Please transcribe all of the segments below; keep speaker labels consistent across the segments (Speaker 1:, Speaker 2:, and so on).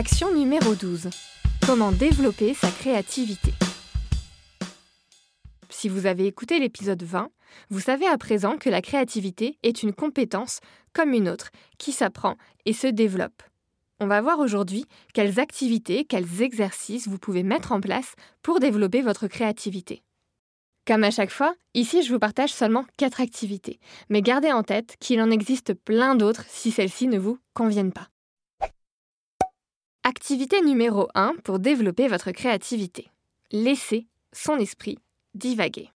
Speaker 1: Action numéro 12. Comment développer sa créativité Si vous avez écouté l'épisode 20, vous savez à présent que la créativité est une compétence comme une autre qui s'apprend et se développe. On va voir aujourd'hui quelles activités, quels exercices vous pouvez mettre en place pour développer votre créativité. Comme à chaque fois, ici je vous partage seulement 4 activités, mais gardez en tête qu'il en existe plein d'autres si celles-ci ne vous conviennent pas. Activité numéro 1 pour développer votre créativité. Laissez son esprit divaguer.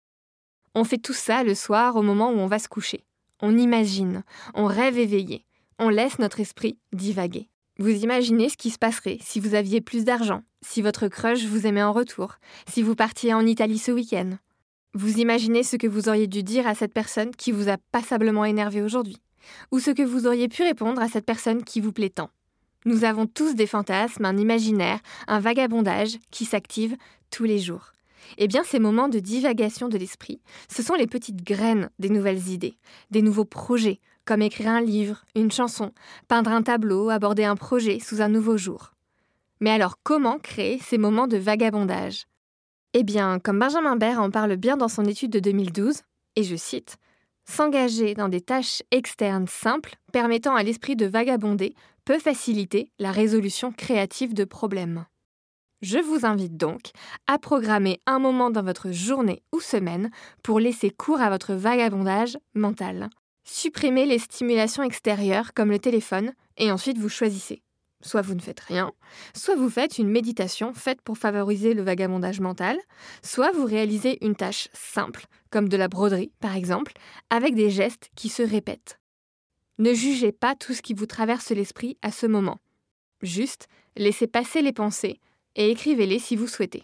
Speaker 1: On fait tout ça le soir au moment où on va se coucher. On imagine, on rêve éveillé, on laisse notre esprit divaguer. Vous imaginez ce qui se passerait si vous aviez plus d'argent, si votre crush vous aimait en retour, si vous partiez en Italie ce week-end. Vous imaginez ce que vous auriez dû dire à cette personne qui vous a passablement énervé aujourd'hui, ou ce que vous auriez pu répondre à cette personne qui vous plaît tant. Nous avons tous des fantasmes, un imaginaire, un vagabondage qui s'active tous les jours. Eh bien, ces moments de divagation de l'esprit, ce sont les petites graines des nouvelles idées, des nouveaux projets, comme écrire un livre, une chanson, peindre un tableau, aborder un projet sous un nouveau jour. Mais alors, comment créer ces moments de vagabondage? Eh bien, comme Benjamin Baird en parle bien dans son étude de 2012, et je cite, S'engager dans des tâches externes simples permettant à l'esprit de vagabonder faciliter la résolution créative de problèmes. Je vous invite donc à programmer un moment dans votre journée ou semaine pour laisser cours à votre vagabondage mental. Supprimez les stimulations extérieures comme le téléphone et ensuite vous choisissez. Soit vous ne faites rien, soit vous faites une méditation faite pour favoriser le vagabondage mental, soit vous réalisez une tâche simple, comme de la broderie par exemple, avec des gestes qui se répètent. Ne jugez pas tout ce qui vous traverse l'esprit à ce moment. Juste, laissez passer les pensées et écrivez-les si vous souhaitez.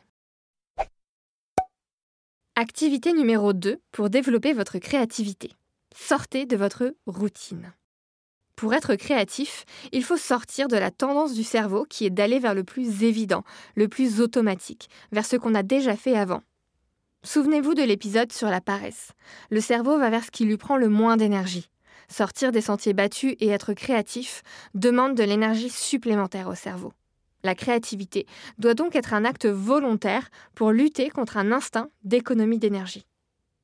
Speaker 1: Activité numéro 2 pour développer votre créativité. Sortez de votre routine. Pour être créatif, il faut sortir de la tendance du cerveau qui est d'aller vers le plus évident, le plus automatique, vers ce qu'on a déjà fait avant. Souvenez-vous de l'épisode sur la paresse. Le cerveau va vers ce qui lui prend le moins d'énergie. Sortir des sentiers battus et être créatif demande de l'énergie supplémentaire au cerveau. La créativité doit donc être un acte volontaire pour lutter contre un instinct d'économie d'énergie.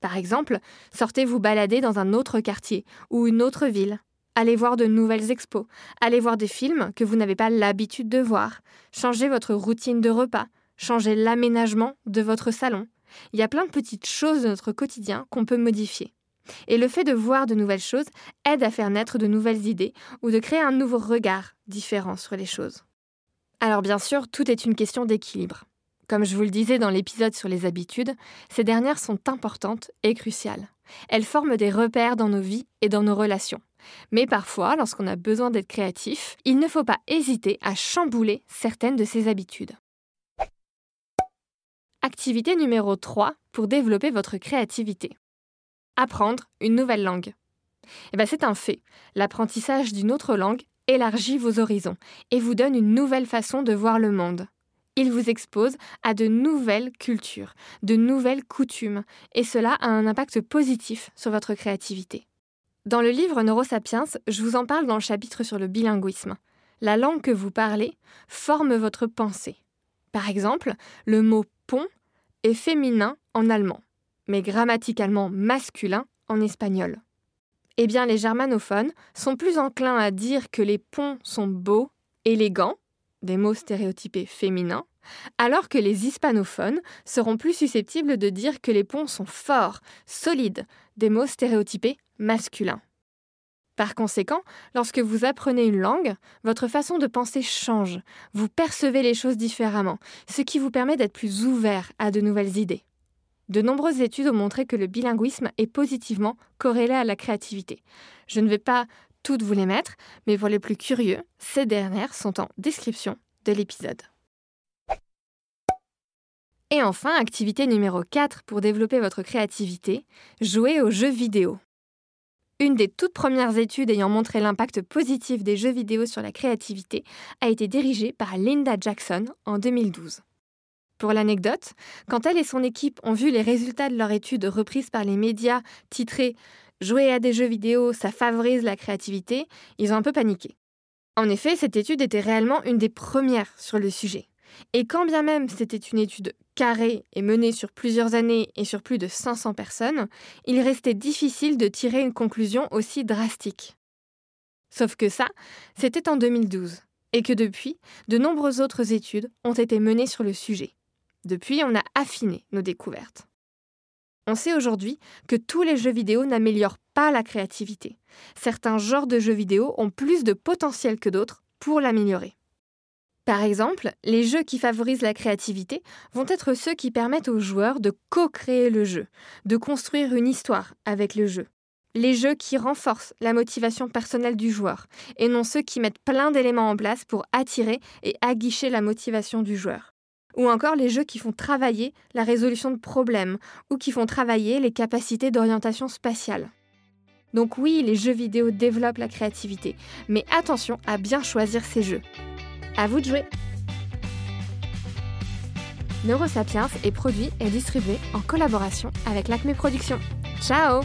Speaker 1: Par exemple, sortez vous balader dans un autre quartier ou une autre ville. Allez voir de nouvelles expos, allez voir des films que vous n'avez pas l'habitude de voir, changez votre routine de repas, changez l'aménagement de votre salon. Il y a plein de petites choses de notre quotidien qu'on peut modifier. Et le fait de voir de nouvelles choses aide à faire naître de nouvelles idées ou de créer un nouveau regard différent sur les choses. Alors bien sûr, tout est une question d'équilibre. Comme je vous le disais dans l'épisode sur les habitudes, ces dernières sont importantes et cruciales. Elles forment des repères dans nos vies et dans nos relations. Mais parfois, lorsqu'on a besoin d'être créatif, il ne faut pas hésiter à chambouler certaines de ces habitudes. Activité numéro 3 pour développer votre créativité. Apprendre une nouvelle langue. Eh ben, c'est un fait. L'apprentissage d'une autre langue élargit vos horizons et vous donne une nouvelle façon de voir le monde. Il vous expose à de nouvelles cultures, de nouvelles coutumes, et cela a un impact positif sur votre créativité. Dans le livre Neurosapiens, je vous en parle dans le chapitre sur le bilinguisme. La langue que vous parlez forme votre pensée. Par exemple, le mot pont est féminin en allemand, mais grammaticalement masculin en espagnol. Eh bien, les germanophones sont plus enclins à dire que les ponts sont beaux, élégants, des mots stéréotypés féminins, alors que les hispanophones seront plus susceptibles de dire que les ponts sont forts, solides, des mots stéréotypés masculins. Par conséquent, lorsque vous apprenez une langue, votre façon de penser change, vous percevez les choses différemment, ce qui vous permet d'être plus ouvert à de nouvelles idées. De nombreuses études ont montré que le bilinguisme est positivement corrélé à la créativité. Je ne vais pas toutes vous les mettre, mais pour les plus curieux, ces dernières sont en description de l'épisode. Et enfin, activité numéro 4 pour développer votre créativité, jouer aux jeux vidéo. Une des toutes premières études ayant montré l'impact positif des jeux vidéo sur la créativité a été dirigée par Linda Jackson en 2012. Pour l'anecdote, quand elle et son équipe ont vu les résultats de leur étude reprise par les médias titrée Jouer à des jeux vidéo, ça favorise la créativité, ils ont un peu paniqué. En effet, cette étude était réellement une des premières sur le sujet. Et quand bien même c'était une étude carrée et menée sur plusieurs années et sur plus de 500 personnes, il restait difficile de tirer une conclusion aussi drastique. Sauf que ça, c'était en 2012, et que depuis, de nombreuses autres études ont été menées sur le sujet. Depuis, on a affiné nos découvertes. On sait aujourd'hui que tous les jeux vidéo n'améliorent pas la créativité. Certains genres de jeux vidéo ont plus de potentiel que d'autres pour l'améliorer. Par exemple, les jeux qui favorisent la créativité vont être ceux qui permettent aux joueurs de co-créer le jeu, de construire une histoire avec le jeu. Les jeux qui renforcent la motivation personnelle du joueur, et non ceux qui mettent plein d'éléments en place pour attirer et aguicher la motivation du joueur. Ou encore les jeux qui font travailler la résolution de problèmes, ou qui font travailler les capacités d'orientation spatiale. Donc oui, les jeux vidéo développent la créativité, mais attention à bien choisir ces jeux. À vous de jouer Neurosapiens est produit et distribué en collaboration avec l'Acme Productions. Ciao